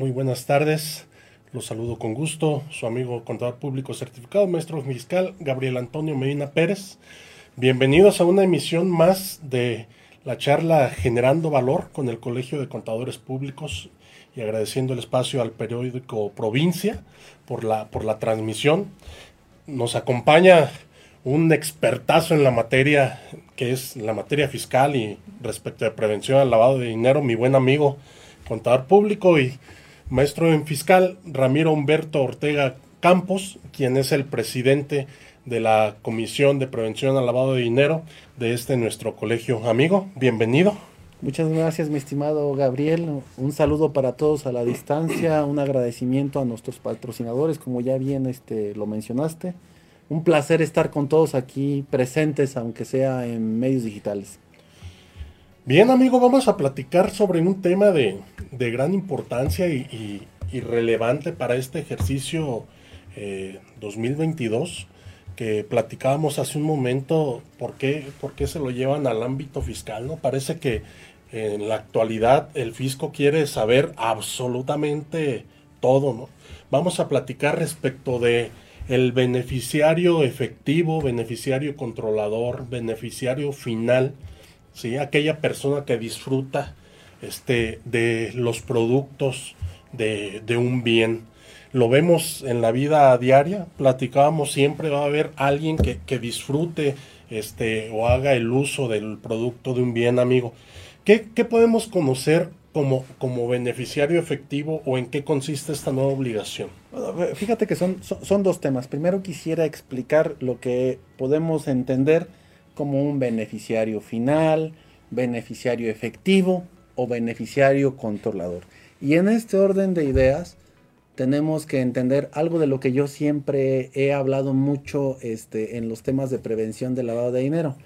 Muy buenas tardes. Los saludo con gusto. Su amigo contador público certificado, maestro fiscal Gabriel Antonio Medina Pérez. Bienvenidos a una emisión más de la charla Generando Valor con el Colegio de Contadores Públicos y agradeciendo el espacio al periódico Provincia por la, por la transmisión. Nos acompaña un expertazo en la materia que es la materia fiscal y respecto de prevención al lavado de dinero, mi buen amigo contador público y maestro en fiscal Ramiro Humberto Ortega Campos, quien es el presidente de la Comisión de Prevención al Lavado de Dinero de este nuestro colegio. Amigo, bienvenido. Muchas gracias, mi estimado Gabriel. Un saludo para todos a la distancia, un agradecimiento a nuestros patrocinadores, como ya bien este, lo mencionaste. Un placer estar con todos aquí presentes, aunque sea en medios digitales. Bien, amigo, vamos a platicar sobre un tema de, gran importancia y, relevante para este ejercicio 2022 eh, que platicábamos hace un momento, ¿por qué, ¿por qué se lo llevan al ámbito fiscal? ¿no? Parece que en la actualidad el fisco quiere saber absolutamente todo, ¿no? Vamos a platicar respecto de el beneficiario efectivo, beneficiario controlador, beneficiario final, ¿sí? aquella persona que disfruta este, de los productos de, de un bien. Lo vemos en la vida diaria, platicábamos siempre, va a haber alguien que, que disfrute este, o haga el uso del producto de un bien, amigo. ¿Qué, qué podemos conocer como, como beneficiario efectivo o en qué consiste esta nueva obligación? fíjate que son, son, dos temas. Primero quisiera explicar lo que podemos entender como un beneficiario final, beneficiario efectivo o beneficiario controlador. Y en este orden de ideas tenemos que entender algo de lo que yo siempre he hablado mucho este, en los temas de prevención del lavado de dinero,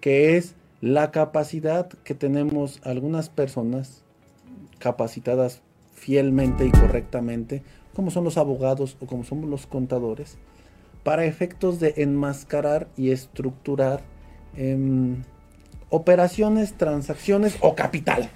que es la capacidad que tenemos algunas personas capacitadas fielmente y correctamente, como son los abogados o como son los contadores, para efectos de enmascarar y estructurar em, operaciones, transacciones o capital.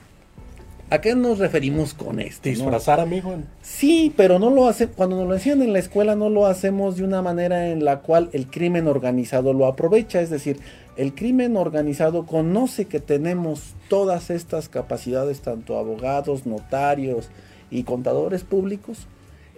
¿A qué nos referimos con esto? Disfrazar, amigo. Sí, pero no lo hace, cuando nos lo enseñan en la escuela no lo hacemos de una manera en la cual el crimen organizado lo aprovecha. Es decir, el crimen organizado conoce que tenemos todas estas capacidades, tanto abogados, notarios y contadores públicos,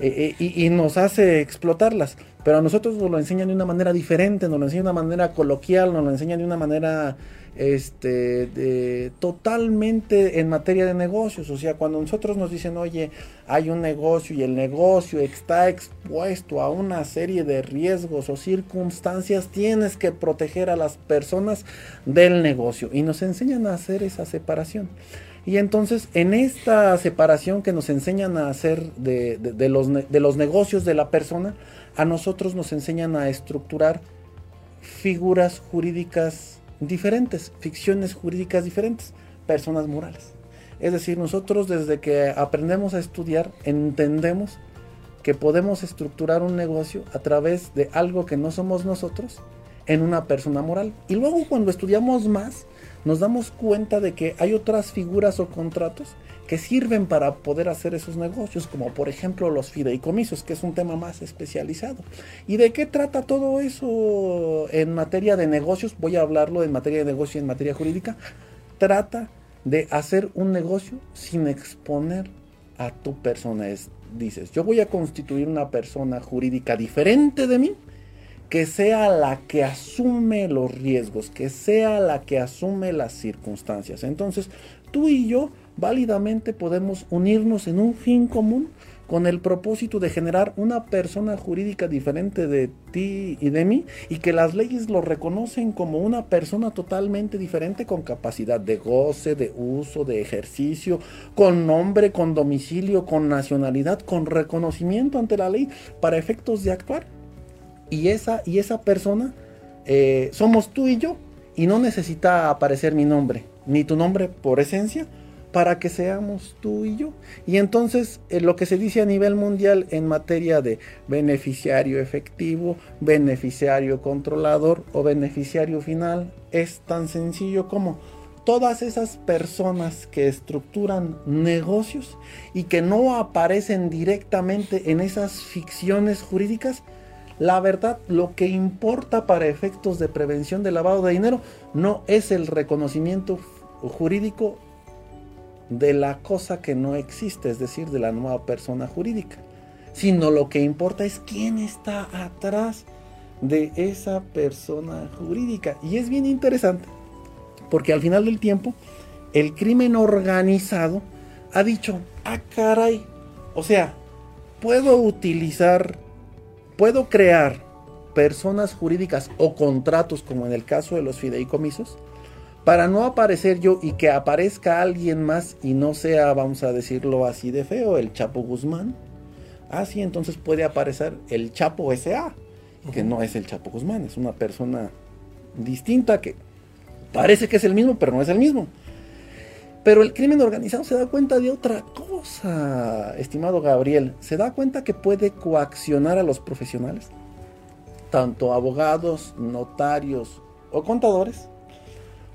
eh, eh, y, nos hace explotarlas. Pero a nosotros nos lo enseñan de una manera diferente, nos lo enseñan de una manera coloquial, nos lo enseñan de una manera este, de, totalmente en materia de negocios. O sea, cuando nosotros nos dicen, oye, hay un negocio y el negocio está expuesto a una serie de riesgos o circunstancias, tienes que proteger a las personas del negocio. Y nos enseñan a hacer esa separación. Y entonces en esta separación que nos enseñan a hacer de, los, de los negocios de la persona, a nosotros nos enseñan a estructurar figuras jurídicas diferentes, ficciones jurídicas diferentes, personas morales. Es decir, nosotros desde que aprendemos a estudiar entendemos que podemos estructurar un negocio a través de algo que no somos nosotros en una persona moral. Y luego cuando estudiamos más, nos damos cuenta de que hay otras figuras o contratos que sirven para poder hacer esos negocios, como por ejemplo los fideicomisos, que es un tema más especializado. ¿Y de qué trata todo eso en materia de negocios? Voy a hablarlo en materia de negocio y en materia jurídica. Trata de hacer un negocio sin exponer a tu persona. dices, yo voy a constituir una persona jurídica diferente de mí, que sea la que asume los riesgos, que sea la que asume las circunstancias. Entonces, tú y yo válidamente podemos unirnos en un fin común con el propósito de generar una persona jurídica diferente de ti y de mí y que las leyes lo reconocen como una persona totalmente diferente con capacidad de goce, de uso, de ejercicio, con nombre, con domicilio, con nacionalidad, con reconocimiento ante la ley para efectos de actuar y esa, y esa persona eh, somos tú y yo. Y no necesita aparecer mi nombre, ni tu nombre por esencia, para que seamos tú y yo. Y entonces eh, lo que se dice a nivel mundial en materia de beneficiario efectivo, beneficiario controlador o beneficiario final es tan sencillo como todas esas personas que estructuran negocios y que no aparecen directamente en esas ficciones jurídicas, la verdad, lo que importa para efectos de prevención de lavado de dinero no es el reconocimiento jurídico de la cosa que no existe, es decir, de la nueva persona jurídica, sino lo que importa es quién está atrás de esa persona jurídica. Y es bien interesante porque al final del tiempo, el crimen organizado ha dicho, ah, caray, o sea, puedo utilizar, puedo crear personas jurídicas o contratos, como en el caso de los fideicomisos, para no aparecer yo y que aparezca alguien más y no sea, vamos a decirlo así de feo, el Chapo Guzmán. Así ah, entonces puede aparecer el Chapo SA, que no es el Chapo Guzmán, es una persona distinta que Parece que es el mismo, pero no es el mismo. Pero el crimen organizado se da cuenta de otra cosa, estimado Gabriel. Se da cuenta que puede coaccionar a los profesionales, tanto abogados, notarios o contadores,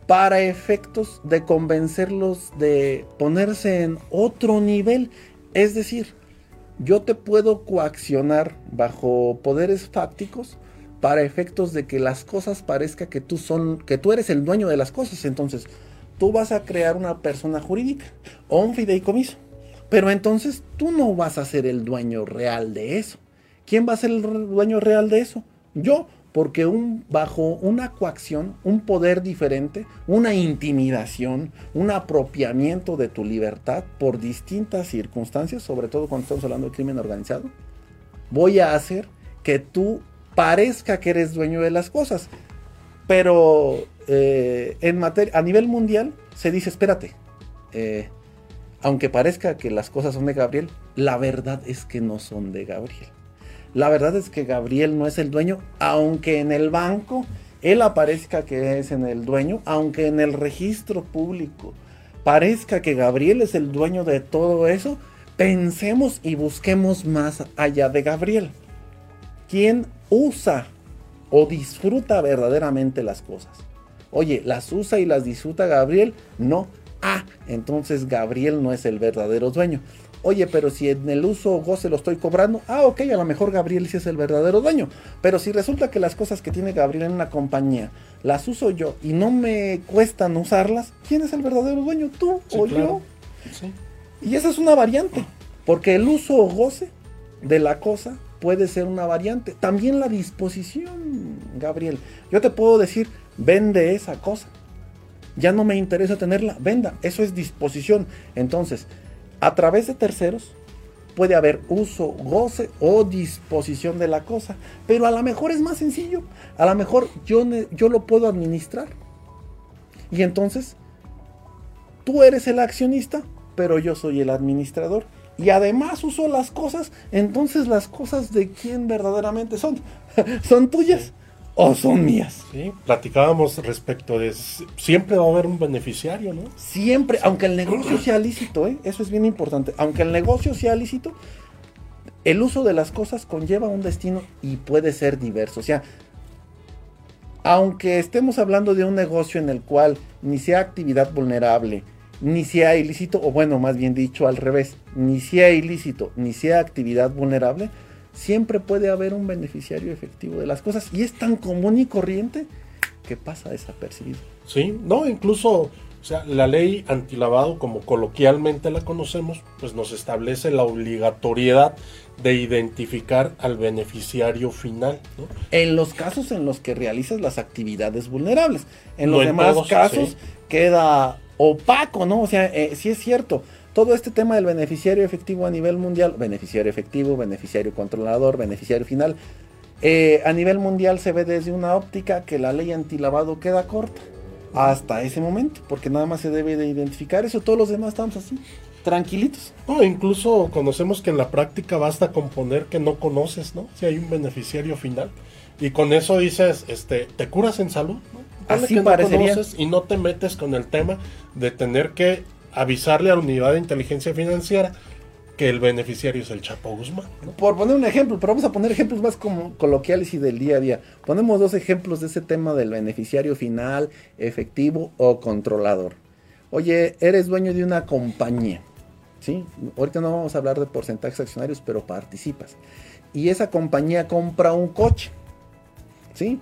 para efectos de convencerlos de ponerse en otro nivel. Es decir, yo te puedo coaccionar bajo poderes fácticos para efectos de que las cosas parezca que tú son, que tú eres el dueño de las cosas. Entonces, tú vas a crear una persona jurídica o un fideicomiso. Pero entonces tú no vas a ser el dueño real de eso. ¿Quién va a ser el dueño real de eso? Yo, porque un, bajo una coacción, un poder diferente, una intimidación, un apropiamiento de tu libertad por distintas circunstancias, sobre todo cuando estamos hablando de crimen organizado, voy a hacer que tú parezca que eres dueño de las cosas. Pero eh, en materia, a nivel mundial se dice, espérate, eh, aunque parezca que las cosas son de Gabriel, la verdad es que no son de Gabriel. La verdad es que Gabriel no es el dueño, aunque en el banco él aparezca que es en el dueño, aunque en el registro público parezca que Gabriel es el dueño de todo eso, pensemos y busquemos más allá de Gabriel. ¿Quién usa o disfruta verdaderamente las cosas. Oye, ¿las usa y las disfruta Gabriel? No. Ah, entonces Gabriel no es el verdadero dueño. Oye, pero si en el uso o goce lo estoy cobrando, ah, ok, a lo mejor Gabriel sí es el verdadero dueño. Pero si resulta que las cosas que tiene Gabriel en una compañía las uso yo y no me cuestan usarlas, ¿quién es el verdadero dueño? ¿Tú o yo? Y esa es una variante, porque el uso o goce de la cosa puede ser una variante. También la disposición, Gabriel. Yo te puedo decir, vende esa cosa. Ya no me interesa tenerla, venda. Eso es disposición. Entonces, a través de terceros puede haber uso, goce o disposición de la cosa. Pero a lo mejor es más sencillo. A lo mejor yo, yo lo puedo administrar. Y entonces, tú eres el accionista, pero yo soy el administrador y además usó las cosas, entonces las cosas de quién verdaderamente son, son tuyas o son mías. Sí, platicábamos respecto de siempre va a haber un beneficiario, ¿no? Siempre, aunque el negocio sea lícito, ¿eh? eso es bien importante, aunque el negocio sea lícito, el uso de las cosas conlleva un destino y puede ser diverso, o sea, aunque estemos hablando de un negocio en el cual ni sea actividad vulnerable, ni sea ilícito, o bueno, más bien dicho al revés, ni sea ilícito, ni sea actividad vulnerable, siempre puede haber un beneficiario efectivo de las cosas. Y es tan común y corriente que pasa desapercibido. Sí, no, incluso, o sea, la ley antilavado, como coloquialmente la conocemos, pues nos establece la obligatoriedad de identificar al beneficiario final. En los casos en los que realizas las actividades vulnerables. En los demás casos queda opaco, ¿no? O sea, eh, sí es cierto. Todo este tema del beneficiario efectivo a nivel mundial, beneficiario efectivo, beneficiario controlador, beneficiario final, eh, a nivel mundial se ve desde una óptica que la ley antilavado queda corta hasta ese momento, porque nada más se debe de identificar eso, todos los demás estamos así, tranquilitos. No, incluso conocemos que en la práctica basta con poner que no conoces, ¿no? Si hay un beneficiario final. Y con eso dices, este, te curas en salud, ¿no? Así que parecería. y no te metes con el tema de tener que avisarle a la unidad de inteligencia financiera que el beneficiario es el Chapo Guzmán. Por poner un ejemplo, pero vamos a poner ejemplos más como coloquiales y del día a día. Ponemos dos ejemplos de ese tema del beneficiario final, efectivo o controlador. Oye, eres dueño de una compañía, ¿sí? Ahorita no vamos a hablar de porcentajes accionarios, pero participas. Y esa compañía compra un coche, ¿sí?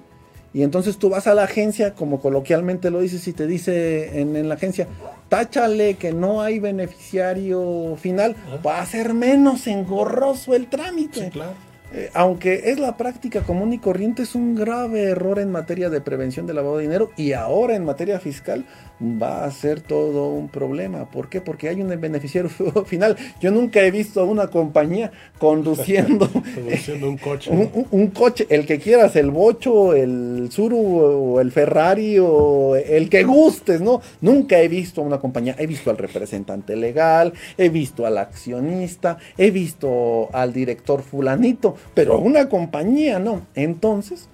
Y entonces tú vas a la agencia, como coloquialmente lo dices, y te dice en, la agencia, táchale que no hay beneficiario final, va a ser menos engorroso el trámite. claro. Eh, aunque es la práctica común y corriente, es un grave error en materia de prevención del lavado de dinero y ahora en materia fiscal va a ser todo un problema. ¿Por qué? Porque hay un beneficiario final. Yo nunca he visto a una compañía conduciendo, un coche. Un, coche, el que quieras, el Bocho, el Zuru o el Ferrari o el que gustes, ¿no? Nunca he visto a una compañía. He visto al representante legal, he visto al accionista, he visto al director fulanito, pero una compañía no. Entonces,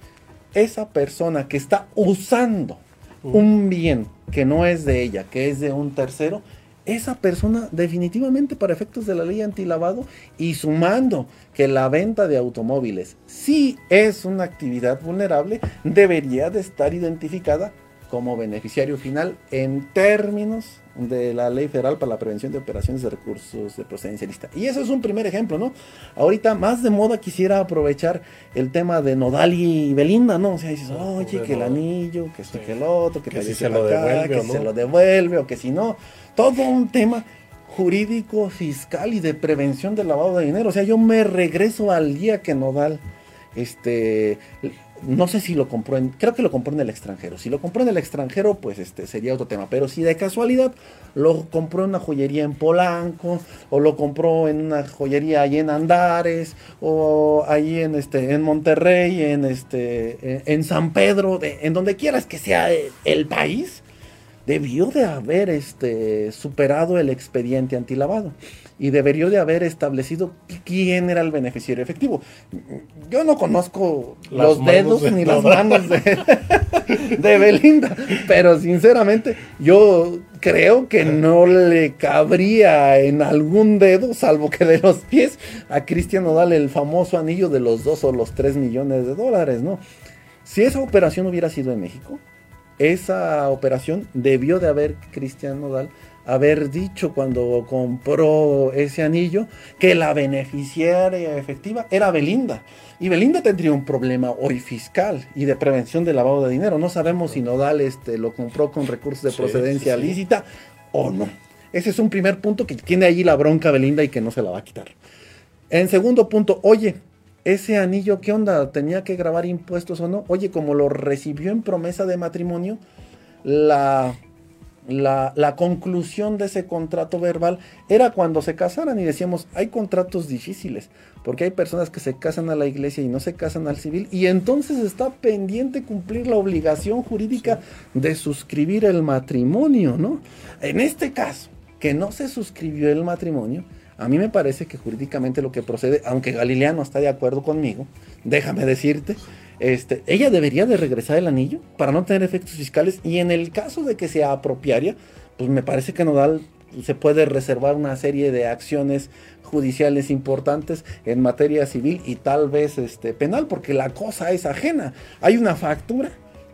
esa persona que está usando un bien que no es de ella, que es de un tercero, esa persona definitivamente para efectos de la ley antilavado y sumando que la venta de automóviles sí es una actividad vulnerable, debería de estar identificada como beneficiario final en términos de la Ley Federal para la Prevención de Operaciones de Recursos de Procedencia Lista. Y eso es un primer ejemplo, ¿no? Ahorita más de moda quisiera aprovechar el tema de Nodal y Belinda, ¿no? O sea, dices, oye, que el anillo, que esto, que el otro, que, te si se lo devuelve que se lo devuelve o que si no. Todo un tema jurídico, fiscal y de prevención del lavado de dinero. O sea, yo me regreso al día que Nodal este no sé si lo compró en, creo que lo compró en el extranjero. Si lo compró en el extranjero, pues este sería otro tema. Pero si de casualidad lo compró en una joyería en Polanco, o lo compró en una joyería ahí en Andares, o ahí en este, en Monterrey, en este, en, San Pedro, en donde quieras que sea el, país, debió de haber este superado el expediente antilavado y debería de haber establecido quién era el beneficiario efectivo. Yo no conozco los dedos ni las manos de, de Belinda, pero sinceramente yo creo que no le cabría en algún dedo, salvo que de los pies, a Cristian Nodal el famoso anillo de los dos o los tres millones de dólares, ¿no? Si esa operación hubiera sido en México, esa operación debió de haber Cristian Nodal haber dicho cuando compró ese anillo que la beneficiaria efectiva era Belinda. Y Belinda tendría un problema hoy fiscal y de prevención de lavado de dinero. No sabemos si Nodal este, lo compró con recursos de procedencia lícita o no. Ese es un primer punto que tiene allí la bronca Belinda y que no se la va a quitar. En segundo punto, oye, ese anillo, ¿qué onda? ¿Tenía que grabar impuestos o no? Oye, como lo recibió en promesa de matrimonio, la la, conclusión de ese contrato verbal era cuando se casaran y decíamos, hay contratos difíciles, porque hay personas que se casan a la iglesia y no se casan al civil, y entonces está pendiente cumplir la obligación jurídica de suscribir el matrimonio, ¿no? En este caso, que no se suscribió el matrimonio, a mí me parece que jurídicamente lo que procede, aunque Galileano está de acuerdo conmigo, déjame decirte, este, ella debería de regresar el anillo para no tener efectos fiscales y en el caso de que sea apropiaria, pues me parece que Nodal se puede reservar una serie de acciones judiciales importantes en materia civil y tal vez este, penal, porque la cosa es ajena. Hay una factura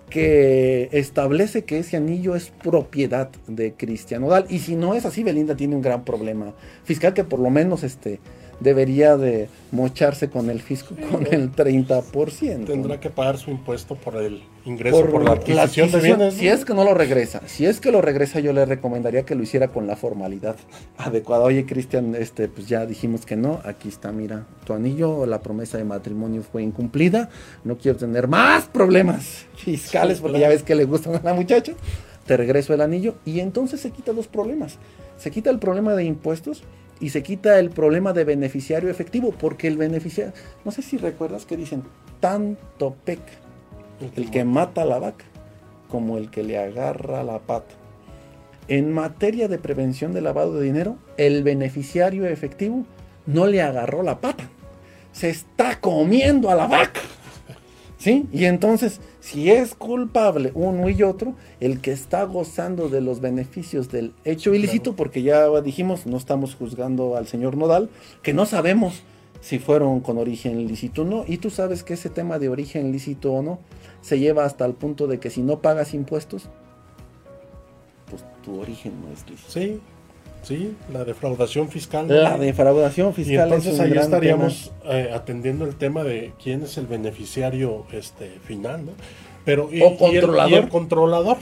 que establece que ese anillo es propiedad de Cristian Nodal. Y si no es así, Belinda tiene un gran problema fiscal que por lo menos este, debería de mocharse con el fisco con el 30%. Tendrá que pagar su impuesto por el ingreso por, la, adquisición de bienes. Si es que no lo regresa, si es que lo regresa, yo le recomendaría que lo hiciera con la formalidad adecuada. Oye, Cristian, este, pues ya dijimos que no. Aquí está, mira, tu anillo, la promesa de matrimonio fue incumplida. No quiero tener más problemas fiscales porque ya ves que le gustan a la muchacha. Te regreso el anillo y entonces se quita los problemas. Se quita el problema de impuestos y se quita el problema de beneficiario efectivo, porque el beneficiario, no sé si recuerdas que dicen, tanto peca el que mata a la vaca como el que le agarra la pata. En materia de prevención de lavado de dinero, el beneficiario efectivo no le agarró la pata, se está comiendo a la vaca. ¿Sí? Y entonces, si es culpable uno y otro, el que está gozando de los beneficios del hecho ilícito, porque ya dijimos, no estamos juzgando al señor Nodal, que no sabemos si fueron con origen lícito o no, y tú sabes que ese tema de origen lícito o no se lleva hasta el punto de que si no pagas impuestos, pues tu origen no es lícito. Sí, Sí, la defraudación fiscal. La defraudación fiscal. Y entonces ahí estaríamos eh, atendiendo el tema de quién es el beneficiario este, final, ¿no? Pero, y, o controlador. el, controlador.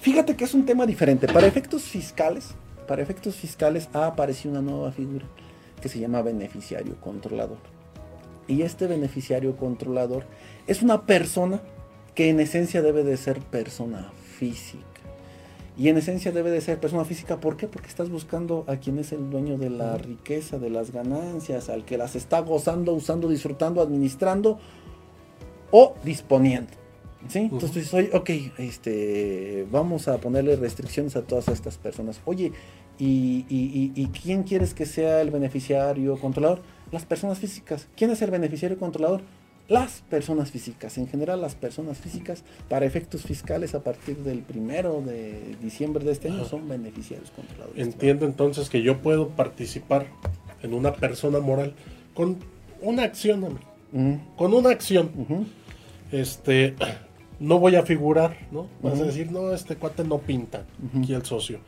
Fíjate que es un tema diferente. Para efectos fiscales, para efectos fiscales ha aparecido una nueva figura que se llama beneficiario controlador. Y este beneficiario controlador es una persona que en esencia debe de ser persona física. Y en esencia debe de ser persona física. ¿Por qué? Porque estás buscando a quien es el dueño de la riqueza, de las ganancias, al que las está gozando, usando, disfrutando, administrando o disponiendo. ¿Sí? Entonces oye, ok, este, vamos a ponerle restricciones a todas estas personas. Oye, ¿y, y quién quieres que sea el beneficiario controlador? Las personas físicas. ¿Quién es el beneficiario controlador? Las personas físicas, en general las personas físicas, para efectos fiscales a partir del primero de diciembre de este año son beneficiarios controladores. Entiendo entonces que yo puedo participar en una persona moral con una acción, con una acción. Este, no voy a figurar, ¿no? Vas a decir, no, este cuate no pinta, aquí el socio.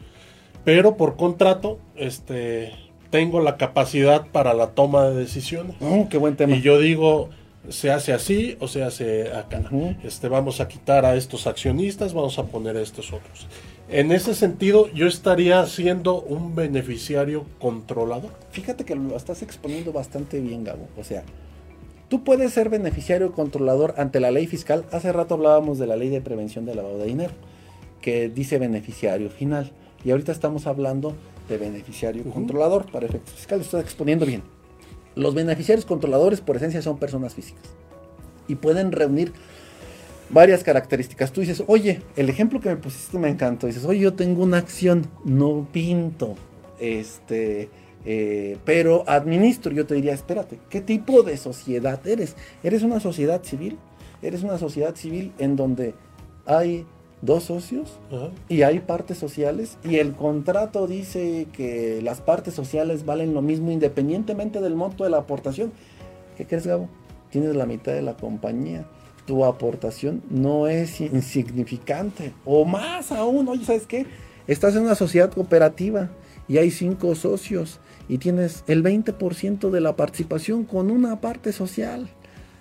Pero por contrato, este, tengo la capacidad para la toma de decisiones. Oh, qué buen tema. Y yo digo, se hace así o se hace acá. este, vamos a quitar a estos accionistas, vamos a poner a estos otros. En ese sentido, yo estaría siendo un beneficiario controlador. Fíjate que lo estás exponiendo bastante bien, Gabo. O sea, tú puedes ser beneficiario controlador ante la ley fiscal. Hace rato hablábamos de la ley de prevención del lavado de dinero, que dice beneficiario final. Y ahorita estamos hablando de beneficiario controlador para efectos fiscales. Estás exponiendo bien. Los beneficiarios controladores por esencia son personas físicas y pueden reunir varias características. Tú dices, oye, el ejemplo que me pusiste me encantó. Dices, oye, yo tengo una acción, no pinto, este, eh, pero administro. Yo te diría, espérate, ¿qué tipo de sociedad eres? ¿Eres una sociedad civil? ¿Eres una sociedad civil en donde hay dos socios y hay partes sociales y el contrato dice que las partes sociales valen lo mismo independientemente del monto de la aportación. ¿Qué crees, Gabo? Tienes la mitad de la compañía. Tu aportación no es insignificante. O más aún, oye, ¿sabes qué? Estás en una sociedad cooperativa y hay cinco socios y tienes el 20% de la participación con una parte social.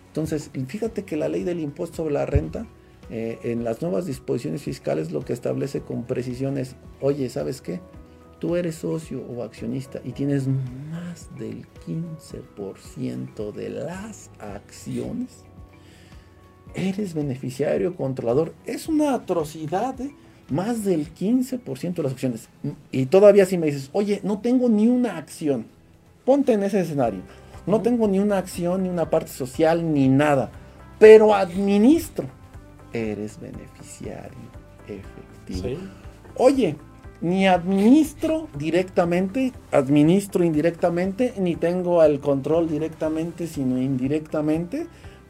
Entonces, fíjate que la ley del impuesto sobre la renta eh, en las nuevas disposiciones fiscales lo que establece con precisión es, oye, ¿sabes qué? Tú eres socio o accionista y tienes más del 15% de las acciones. Eres beneficiario controlador. Es una atrocidad, ¿eh? Más del 15% de las acciones. Y todavía si me dices, oye, no tengo ni una acción. Ponte en ese escenario. No tengo ni una acción, ni una parte social, ni nada. Pero administro eres beneficiario efectivo. Oye, ni administro directamente, administro indirectamente, ni tengo el control directamente, sino indirectamente,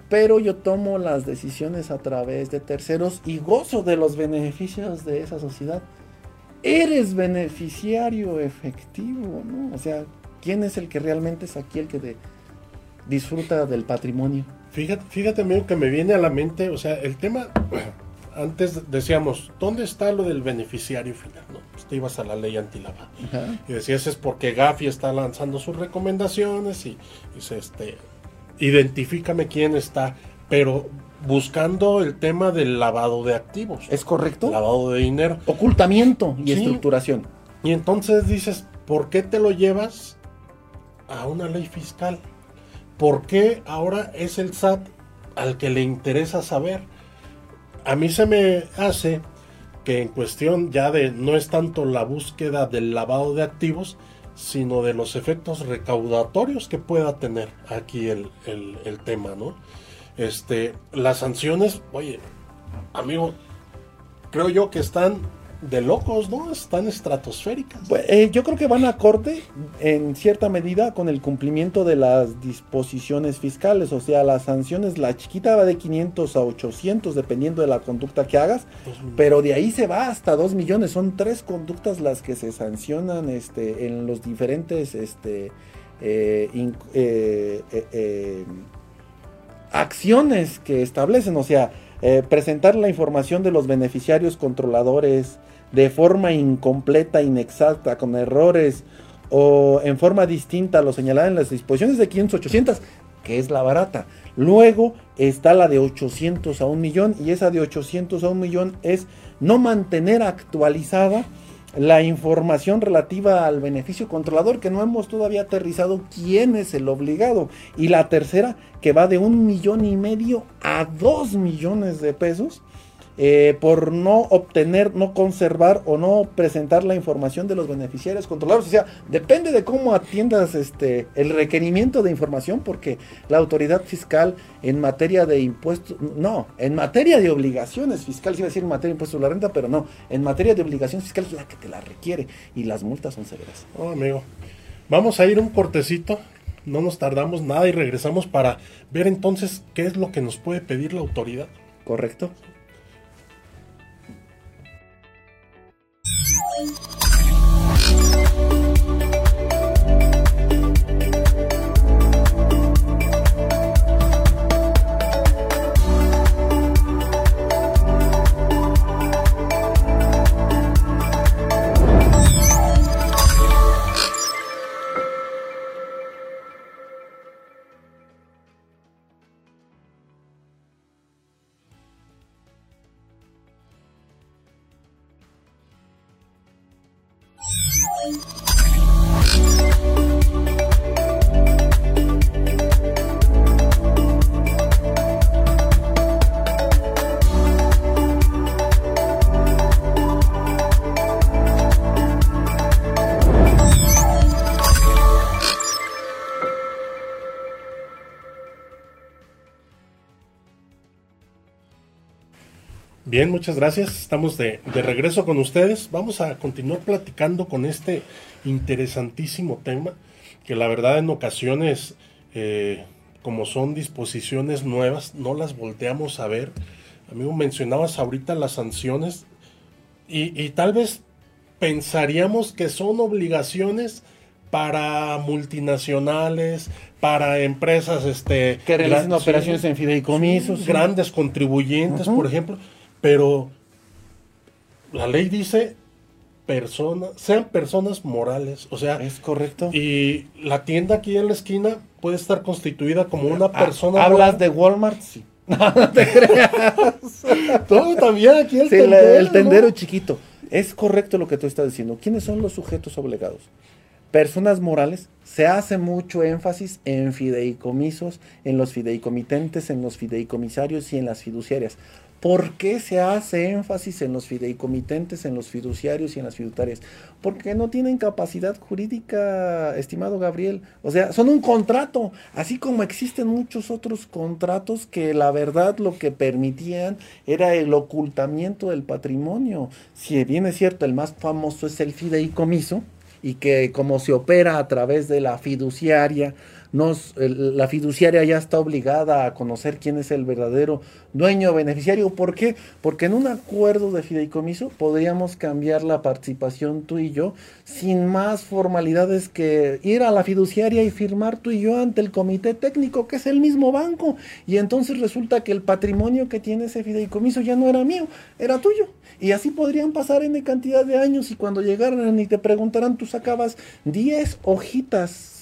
pero yo tomo las decisiones a través de terceros y gozo de los beneficios de esa sociedad. Eres beneficiario efectivo, ¿no? O sea, ¿quién es el que realmente es aquí el que disfruta del patrimonio? Fíjate, fíjate, amigo, que me viene a la mente, o sea, el tema, antes decíamos, ¿dónde está lo del beneficiario final? No, pues te ibas a la ley antilavado. Y decías, es porque Gafi está lanzando sus recomendaciones y dice, este, identifícame quién está, pero buscando el tema del lavado de activos. ¿Es correcto? Lavado de dinero. Ocultamiento y estructuración. Y entonces dices, ¿por qué te lo llevas a una ley fiscal? ¿Por qué ahora es el SAT al que le interesa saber? A mí se me hace que en cuestión ya de no es tanto la búsqueda del lavado de activos, sino de los efectos recaudatorios que pueda tener aquí el, tema, ¿no? Este, las sanciones, oye, amigo, creo yo que están de locos, ¿no? Están estratosféricas. Pues, eh, yo creo que van a corte en cierta medida con el cumplimiento de las disposiciones fiscales, o sea, las sanciones, la chiquita va de 500 a 800 dependiendo de la conducta que hagas, pero de ahí se va hasta 2 millones, son tres conductas las que se sancionan este, en los diferentes este, eh, eh, acciones que establecen, o sea, presentar la información de los beneficiarios controladores, de forma incompleta, inexacta, con errores o en forma distinta a lo señalado en las disposiciones de 500, 800, que es la barata. Luego está la de 800 a un millón y esa de 800 a un millón es no mantener actualizada la información relativa al beneficio controlador, que no hemos todavía aterrizado quién es el obligado. Y la tercera, que va de un millón y medio a dos millones de pesos eh, por no obtener, no conservar o no presentar la información de los beneficiarios controlados. O sea, depende de cómo atiendas este, el requerimiento de información, porque la autoridad fiscal en materia de impuestos, no, en materia de obligaciones fiscales, iba a decir en materia de impuestos sobre la renta, pero no, en materia de obligaciones fiscales es la que te la requiere y las multas son severas. Oh, amigo. Vamos a ir un cortecito, no nos tardamos nada y regresamos para ver entonces qué es lo que nos puede pedir la autoridad. Correcto. Bien, muchas gracias. Estamos de, regreso con ustedes. Vamos a continuar platicando con este interesantísimo tema, que la verdad en ocasiones, eh, como son disposiciones nuevas, no las volteamos a ver. Amigo, mencionabas ahorita las sanciones y, tal vez pensaríamos que son obligaciones para multinacionales, para empresas este, que realizan operaciones en fideicomisos, grandes contribuyentes, por ejemplo pero la ley dice personas, sean personas morales, o sea, es correcto. Y la tienda aquí en la esquina puede estar constituida como una ah, persona. ¿Hablas de Walmart? Sí. No, te creas. Todo también aquí el tendero. El tendero chiquito. Es correcto lo que tú estás diciendo. ¿Quiénes son los sujetos obligados? Personas morales. Se hace mucho énfasis en fideicomisos, en los fideicomitentes, en los fideicomisarios y en las fiduciarias. ¿Por qué se hace énfasis en los fideicomitentes, en los fiduciarios y en las fiduciarias? Porque no tienen capacidad jurídica, estimado Gabriel. O sea, son un contrato, así como existen muchos otros contratos que la verdad lo que permitían era el ocultamiento del patrimonio. Si bien es cierto, el más famoso es el fideicomiso y que como se opera a través de la fiduciaria, la fiduciaria ya está obligada a conocer quién es el verdadero dueño o beneficiario. ¿Por qué? Porque en un acuerdo de fideicomiso podríamos cambiar la participación tú y yo sin más formalidades que ir a la fiduciaria y firmar tú y yo ante el comité técnico, que es el mismo banco. Y entonces resulta que el patrimonio que tiene ese fideicomiso ya no era mío, era tuyo. Y así podrían pasar en cantidad de años y cuando llegaran y te preguntaran, tú sacabas 10 hojitas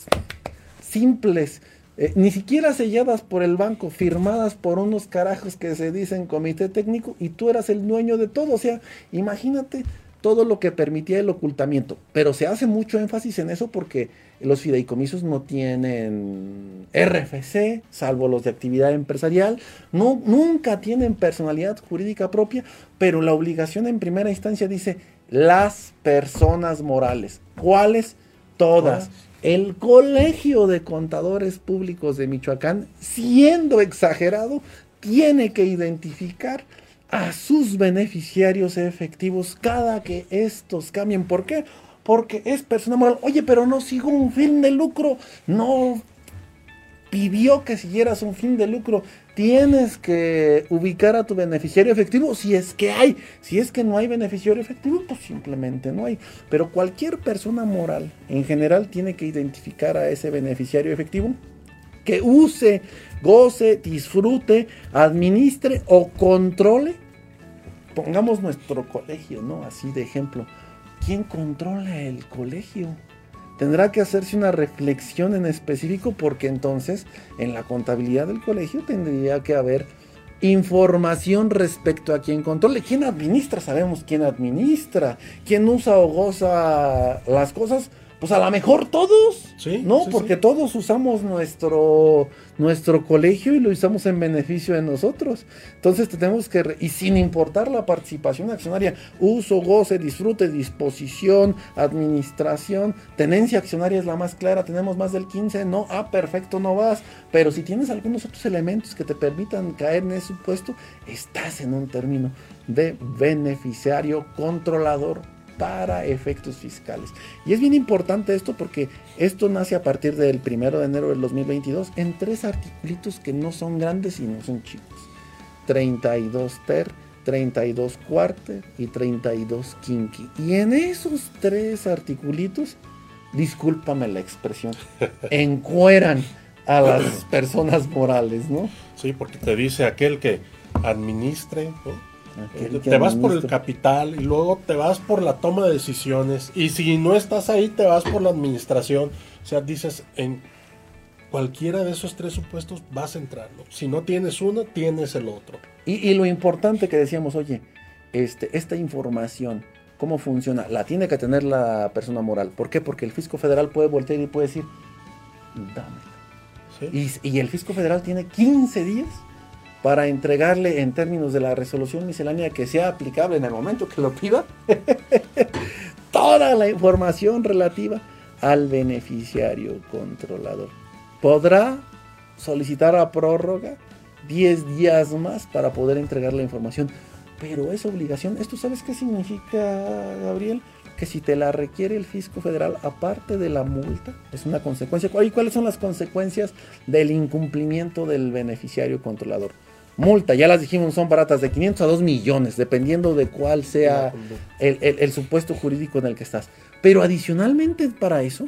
simples, eh, ni siquiera selladas por el banco, firmadas por unos carajos que se dicen comité técnico y tú eras el dueño de todo. O sea, imagínate todo lo que permitía el ocultamiento. Pero se hace mucho énfasis en eso porque los fideicomisos no tienen RFC, salvo los de actividad empresarial, nunca tienen personalidad jurídica propia, pero la obligación en primera instancia dice las personas morales. ¿Cuáles? Todas. El Colegio de Contadores Públicos de Michoacán, siendo exagerado, tiene que identificar a sus beneficiarios efectivos cada que estos cambien. ¿Por qué? Porque es persona moral. Oye, pero no sigo un fin de lucro. No pidió que siguieras un fin de lucro. Tienes que ubicar a tu beneficiario efectivo si es que hay. Si es que no hay beneficiario efectivo, pues simplemente no hay. Pero cualquier persona moral en general tiene que identificar a ese beneficiario efectivo que use, goce, disfrute, administre o controle. Pongamos nuestro colegio, ¿no? Así de ejemplo. ¿Quién controla el colegio? Tendrá que hacerse una reflexión en específico porque entonces en la contabilidad del colegio tendría que haber información respecto a quién controle, quién administra, sabemos quién administra, quién usa o goza las cosas, pues a lo mejor todos, sí, ¿no? Porque todos usamos nuestro, nuestro colegio y lo usamos en beneficio de nosotros. Entonces tenemos que, y sin importar la participación accionaria, uso, goce, disfrute, disposición, administración, tenencia accionaria es la más clara, tenemos más del 15, no, ah, perfecto, no vas. Pero si tienes algunos otros elementos que te permitan caer en ese supuesto, estás en un término de beneficiario controlador para efectos fiscales. Y es bien importante esto porque esto nace a partir del 1 de enero del 2022 en tres articulitos que no son grandes y no son chicos. 32 ter, 32 cuarter y 32 kinky. Y en esos tres articulitos, discúlpame la expresión, encueran a las personas morales, ¿no? Sí, porque te dice aquel que administre, te vas por el capital y luego te vas por la toma de decisiones. Y si no estás ahí, te vas por la administración. O sea, dices, en cualquiera de esos tres supuestos vas a entrar. Si no tienes uno, tienes el otro. Y, lo importante que decíamos, oye, este, esta información, ¿cómo funciona? La tiene que tener la persona moral. ¿Por qué? Porque el fisco federal puede voltear y puede decir, dámela. Y, y el fisco federal tiene 15 días para entregarle en términos de la resolución miscelánea que sea aplicable en el momento que lo pida toda la información relativa al beneficiario controlador. Podrá solicitar a prórroga 10 días más para poder entregar la información, pero es obligación. ¿Esto sabes qué significa, Gabriel? Que si te la requiere el fisco federal, aparte de la multa, es una consecuencia. ¿Y cuáles son las consecuencias del incumplimiento del beneficiario controlador? Multa, ya las dijimos, son baratas de 500 a 2 millones, dependiendo de cuál sea el, supuesto jurídico en el que estás. Pero adicionalmente para eso,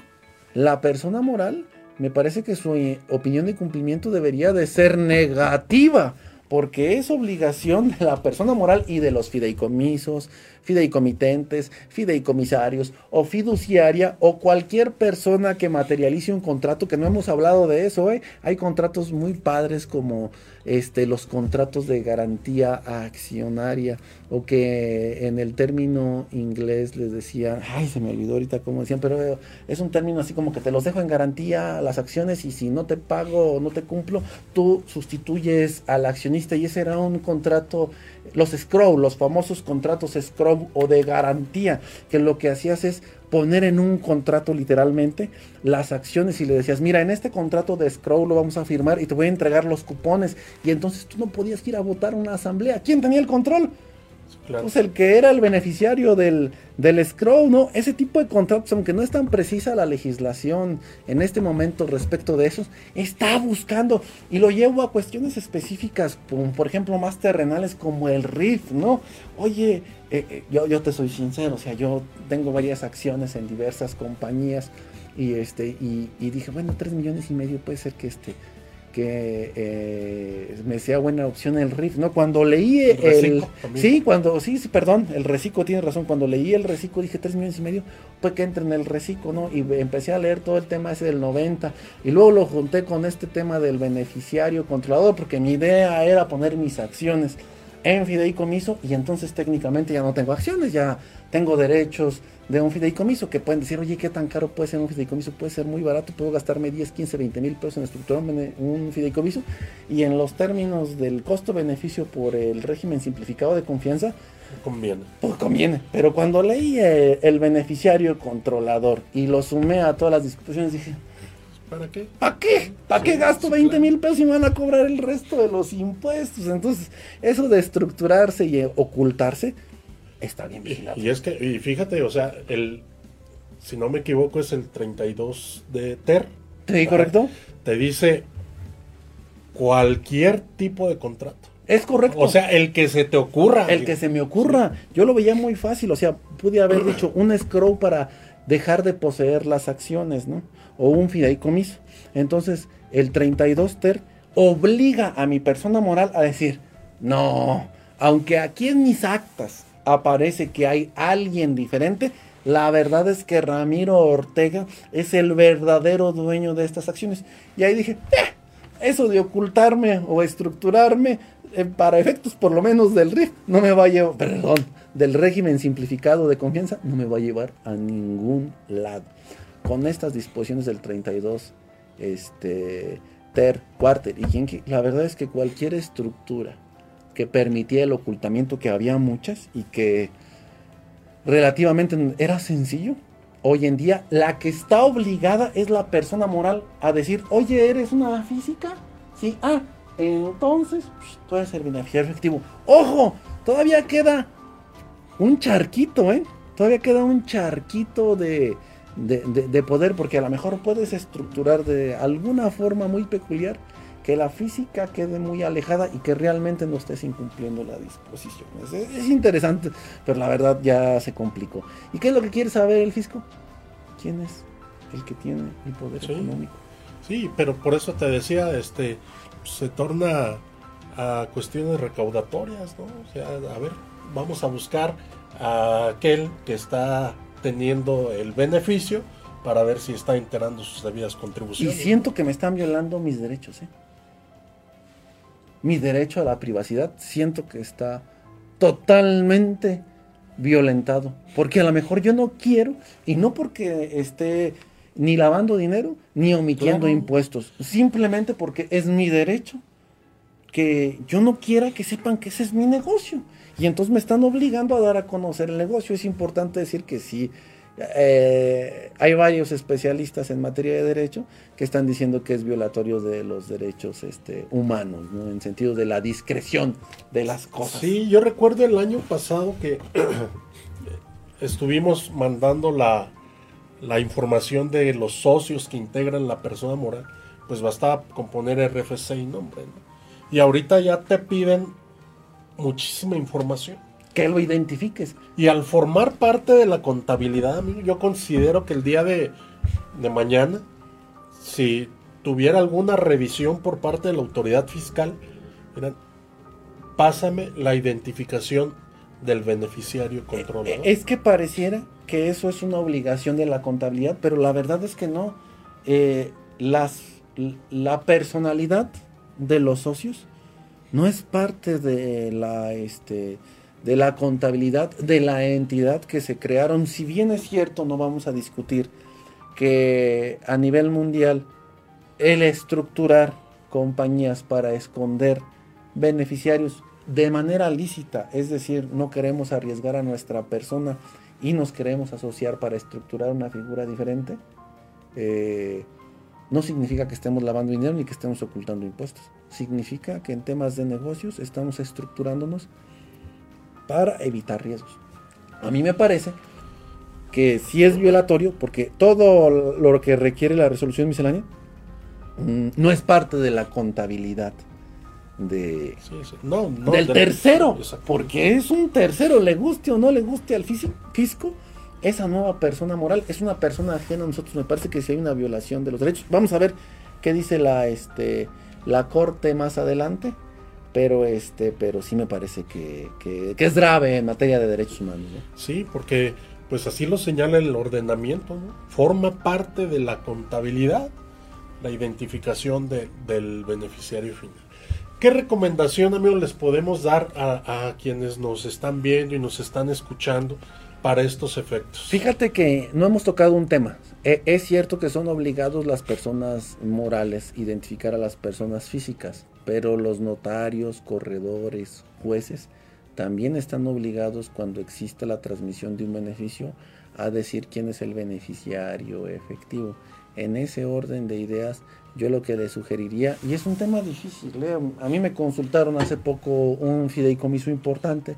la persona moral, me parece que su eh, opinión de cumplimiento debería de ser negativa, porque es obligación de la persona moral y de los fideicomisos, fideicomitentes, fideicomisarios o fiduciaria o cualquier persona que materialice un contrato, que no hemos hablado de eso, ¿eh? hay contratos muy padres como este, los contratos de garantía accionaria o que en el término inglés les decían, ay, se me olvidó ahorita cómo decían, pero es un término así como que te los dejo en garantía las acciones y si no te pago o no te cumplo, tú sustituyes al accionista y ese era un contrato, los scroll, los famosos contratos scroll o de garantía, que lo que hacías es poner en un contrato literalmente las acciones y le decías, mira, en este contrato de Scroll lo vamos a firmar y te voy a entregar los cupones. Y entonces tú no podías ir a votar una asamblea. ¿Quién tenía el control? Pues el que era el beneficiario del, del scroll, ¿no? Ese tipo de contratos, aunque no es tan precisa la legislación en este momento respecto de esos, está buscando y lo llevo a cuestiones específicas, por ejemplo, más terrenales como el RIF, ¿no? Oye, eh, eh, yo, yo te soy sincero, o sea, yo tengo varias acciones en diversas compañías y este y, y dije, bueno, tres millones y medio puede ser que este que eh, me sea buena opción el RIF, ¿no? Cuando leí el, sí, cuando, sí, sí, perdón, el reciclo tiene razón, cuando leí el reciclo dije 3 millones y medio, pues que entre en el reciclo, ¿no? Y empecé a leer todo el tema ese del 90 y luego lo junté con este tema del beneficiario controlador porque mi idea era poner mis acciones en fideicomiso y entonces técnicamente ya no tengo acciones, ya tengo derechos de un fideicomiso que pueden decir, oye, ¿qué tan caro puede ser un fideicomiso? Puede ser muy barato, puedo gastarme 10, 15, 20 mil pesos en estructurar un fideicomiso y en los términos del costo-beneficio por el régimen simplificado de confianza, conviene. Pues conviene, pero cuando leí el, beneficiario controlador y lo sumé a todas las discusiones dije, ¿Para qué? ¿Para qué? ¿Para Sí, qué gasto sí, 20 claro. mil pesos y me van a cobrar el resto de los impuestos? Entonces, eso de estructurarse y ocultarse está bien vigilado. Y es que, y fíjate, o sea, el, si no me equivoco, es el 32 de TER. ¿Sí, correcto? Te dice cualquier tipo de contrato. Es correcto. O sea, el que se te ocurra. el que se me ocurra. Yo lo veía muy fácil. O sea, pude haber dicho un escrow para dejar de poseer las acciones, ¿no? O un fideicomiso. Entonces, el 32 ter obliga a mi persona moral a decir, no, aunque aquí en mis actas aparece que hay alguien diferente, la verdad es que Ramiro Ortega es el verdadero dueño de estas acciones. Y ahí dije, "Eh, eso de ocultarme o estructurarme eh, para efectos por lo menos del RIF no me va a llevar, perdón, del régimen simplificado de confianza no me va a llevar a ningún lado. Con estas disposiciones del 32, este, ter, quarter y quinqui, la verdad es que cualquier estructura que permitía el ocultamiento, que había muchas y que relativamente era sencillo. Hoy en día, la que está obligada es la persona moral a decir, oye, ¿eres una física? Sí, ah, entonces pues, tú eres beneficiario efectivo. ¡Ojo! Todavía queda un charquito, ¿eh? Todavía queda un charquito de, de, de- de poder, porque a lo mejor puedes estructurar de alguna forma muy peculiar que la física quede muy alejada y que realmente no estés incumpliendo la disposición. Es, es interesante, pero la verdad ya se complicó. ¿Y qué es lo que quiere saber el fisco? ¿Quién es el que tiene el poder Sí. económico? Sí, pero por eso te decía, este, se torna a cuestiones recaudatorias, ¿no? O sea, a ver, vamos a buscar a aquel que está teniendo el beneficio para ver si está enterando sus debidas Y contribuciones. siento que me están violando mis derechos, ¿eh? Mi derecho a la privacidad siento que está totalmente violentado. Porque a lo mejor yo no quiero, y no porque esté ni lavando dinero, ni omitiendo Claro. impuestos. Simplemente porque es mi derecho que yo no quiera que sepan que ese es mi negocio. Y entonces me están obligando a dar a conocer el negocio. Es importante decir que sí, eh, hay varios especialistas en materia de derecho que están diciendo que es violatorio de los derechos este, humanos, ¿no? en sentido de la discreción de las cosas. Sí, yo recuerdo el año pasado que estuvimos mandando la, la información de los socios que integran la persona moral, pues bastaba con poner RFC y nombre. ¿no? Y ahorita ya te piden muchísima información. Que lo identifiques. Y al formar parte de la contabilidad, amigo, yo considero que el día de, de mañana, si tuviera alguna revisión por parte de la autoridad fiscal, eran, pásame la identificación del beneficiario controlador. Eh, Es que pareciera que eso es una obligación de la contabilidad, pero la verdad es que no. Eh, las, la personalidad de los socios no es parte de la, este, de la contabilidad de la entidad que se crearon. Si bien es cierto, no vamos a discutir que a nivel mundial el estructurar compañías para esconder beneficiarios de manera lícita, es decir, no queremos arriesgar a nuestra persona y nos queremos asociar para estructurar una figura diferente, eh, no significa que estemos lavando dinero ni que estemos ocultando impuestos. Significa que en temas de negocios estamos estructurándonos para evitar riesgos. A mí me parece que sí es violatorio porque todo lo que requiere la resolución miscelánea mm, no es parte de la contabilidad de, Sí, sí. No, no, del de- tercero, porque es un tercero, le guste o no le guste al fisco, esa nueva persona moral es una persona ajena a nosotros. Me parece que si hay una violación de los derechos, vamos a ver qué dice la este la corte más adelante, pero este, pero sí me parece que, que- es grave en materia de derechos humanos. ¿no? Sí, porque pues así lo señala el ordenamiento, ¿no? Forma parte de la contabilidad la identificación de- del beneficiario final. ¿Qué recomendación, amigos, les podemos dar a quienes nos están viendo y nos están escuchando para estos efectos? Fíjate que no hemos tocado un tema. E- es cierto que son obligados las personas morales identificar a las personas físicas, pero los notarios, corredores, jueces también están obligados cuando existe la transmisión de un beneficio a decir quién es el beneficiario efectivo. en ese orden de ideas, yo lo que le sugeriría, y es un tema difícil, ¿eh? a mí me consultaron hace poco un fideicomiso importante,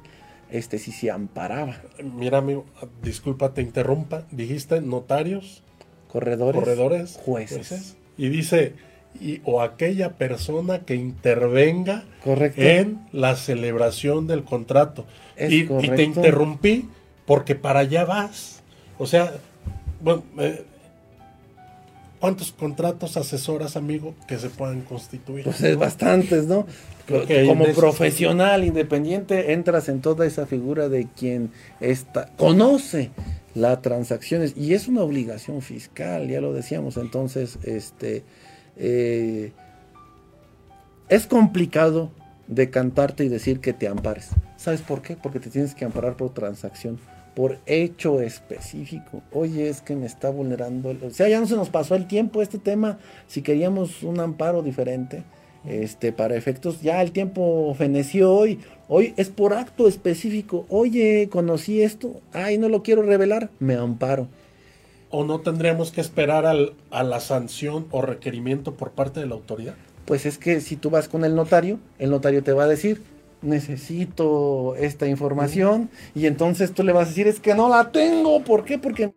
este sí se amparaba. Mira, amigo, disculpa, te interrumpa, dijiste notarios, corredores, corredores jueces. Y dice, y, o aquella persona que intervenga en la celebración del contrato. Y, y, te interrumpí porque para allá vas. O sea, bueno, eh, ¿Cuántos contratos asesoras, amigo, que se puedan constituir? Pues es bastantes, ¿no? Como profesional independiente entras en toda esa figura de quien está, conoce las transacciones y es una obligación fiscal, ya lo decíamos. Entonces, este eh, es complicado decantarte y decir que te ampares. ¿Sabes por qué? Porque te tienes que amparar por transacción por hecho específico. Oye, es que me está vulnerando. O sea, ya no se nos pasó el tiempo este tema. Si queríamos un amparo diferente, este, para efectos, ya el tiempo feneció hoy. Hoy es por acto específico. Oye, conocí esto. Ay, no lo quiero revelar. Me amparo. ¿O no tendríamos que esperar al, a la sanción o requerimiento por parte de la autoridad? Pues es que si tú vas con el notario, el notario te va a decir, necesito esta información y entonces tú le vas a decir es que no la tengo, ¿por qué? Porque...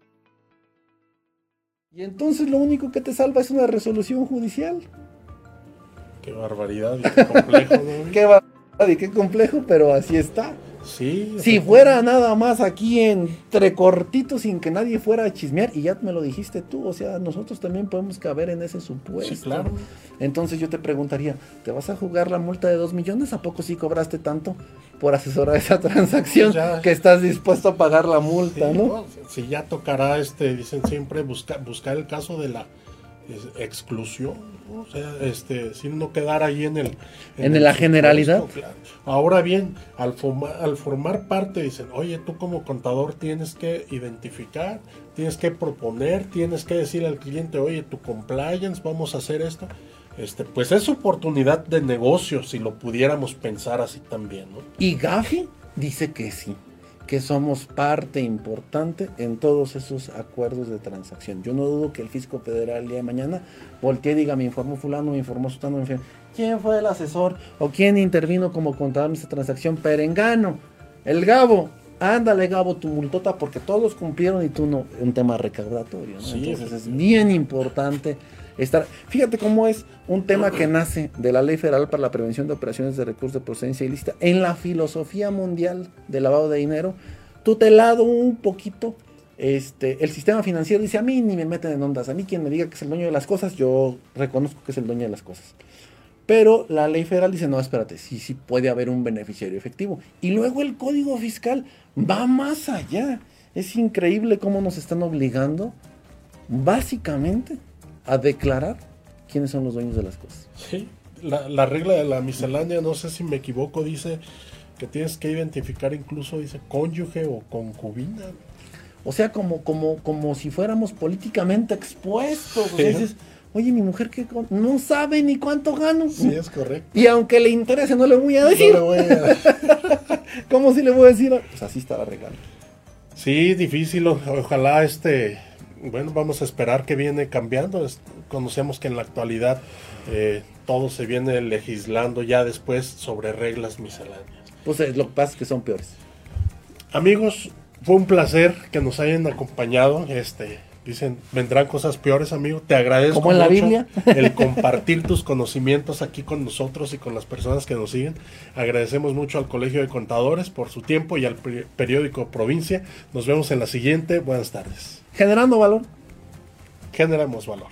Y entonces lo único que te salva es una resolución judicial. Qué barbaridad y qué complejo. qué barbaridad y qué complejo, pero así está. Sí. Si fuera nada más aquí entre cortitos sin que nadie fuera a chismear, y ya me lo dijiste tú, o sea, nosotros también podemos caber en ese supuesto. Sí, claro. Entonces yo te preguntaría, ¿te vas a jugar la multa de dos millones? ¿A poco sí cobraste tanto por asesorar esa transacción que estás dispuesto a pagar la multa, no? Si ya tocará, este, dicen siempre, buscar el caso de la exclusión, o sea, este, sin no quedar ahí en el... En, la generalidad. Ahora bien, al, al formar parte, dicen, oye, tú como contador tienes que identificar, tienes que proponer, tienes que decir al cliente, oye, tu compliance, vamos a hacer esto. Este, pues es oportunidad de negocio si lo pudiéramos pensar así también, ¿no? Y Gafi dice que sí que somos parte importante en todos esos acuerdos de transacción. Yo no dudo que el fisco federal el día de mañana voltee y diga, me informó fulano, me informó sutano, me informó... ¿Quién fue el asesor o quién intervino como contador en esta transacción? Perengano, el Gabo. Ándale, Gabo, tu multota, porque todos cumplieron y tú no. Un tema recaudatorio. Entonces es bien importante Fíjate cómo es un tema que nace de la Ley Federal para la Prevención de Operaciones de Recursos de Procedencia Ilícita en la filosofía mundial de lavado de dinero, tutelado un poquito. Este, el sistema financiero dice, a mí ni me meten en ondas, a mí quien me diga que es el dueño de las cosas, yo reconozco que es el dueño de las cosas. Pero la ley federal dice, no, espérate, sí, sí puede haber un beneficiario efectivo. Y luego el código fiscal va más allá. Es increíble cómo nos están obligando, básicamente, a declarar quiénes son los dueños de las cosas. Sí, la, regla de la miscelánea, no sé si me equivoco, dice que tienes que identificar incluso, dice, cónyuge o concubina. O sea, como, como, como si fuéramos políticamente expuestos. oye, mi mujer que no sabe ni cuánto gano. Sí, es correcto. Y aunque le interese, no le voy a decir. No le voy a... ¿Cómo si le voy a decir? Pues así está la regla. Sí, difícil. Ojalá este bueno, vamos a esperar que viene cambiando. Conocemos que en la actualidad eh, todo se viene legislando ya después sobre reglas misceláneas. Pues eh, lo que pasa es que son peores. Amigos, fue un placer que nos hayan acompañado. Este, dicen, vendrán cosas peores, amigo. Te agradezco Como en la Biblia. el compartir tus conocimientos aquí con nosotros y con las personas que nos siguen. Agradecemos mucho al Colegio de Contadores por su tiempo y al periódico Provincia. Nos vemos en la siguiente. Buenas tardes generando valor, generamos valor.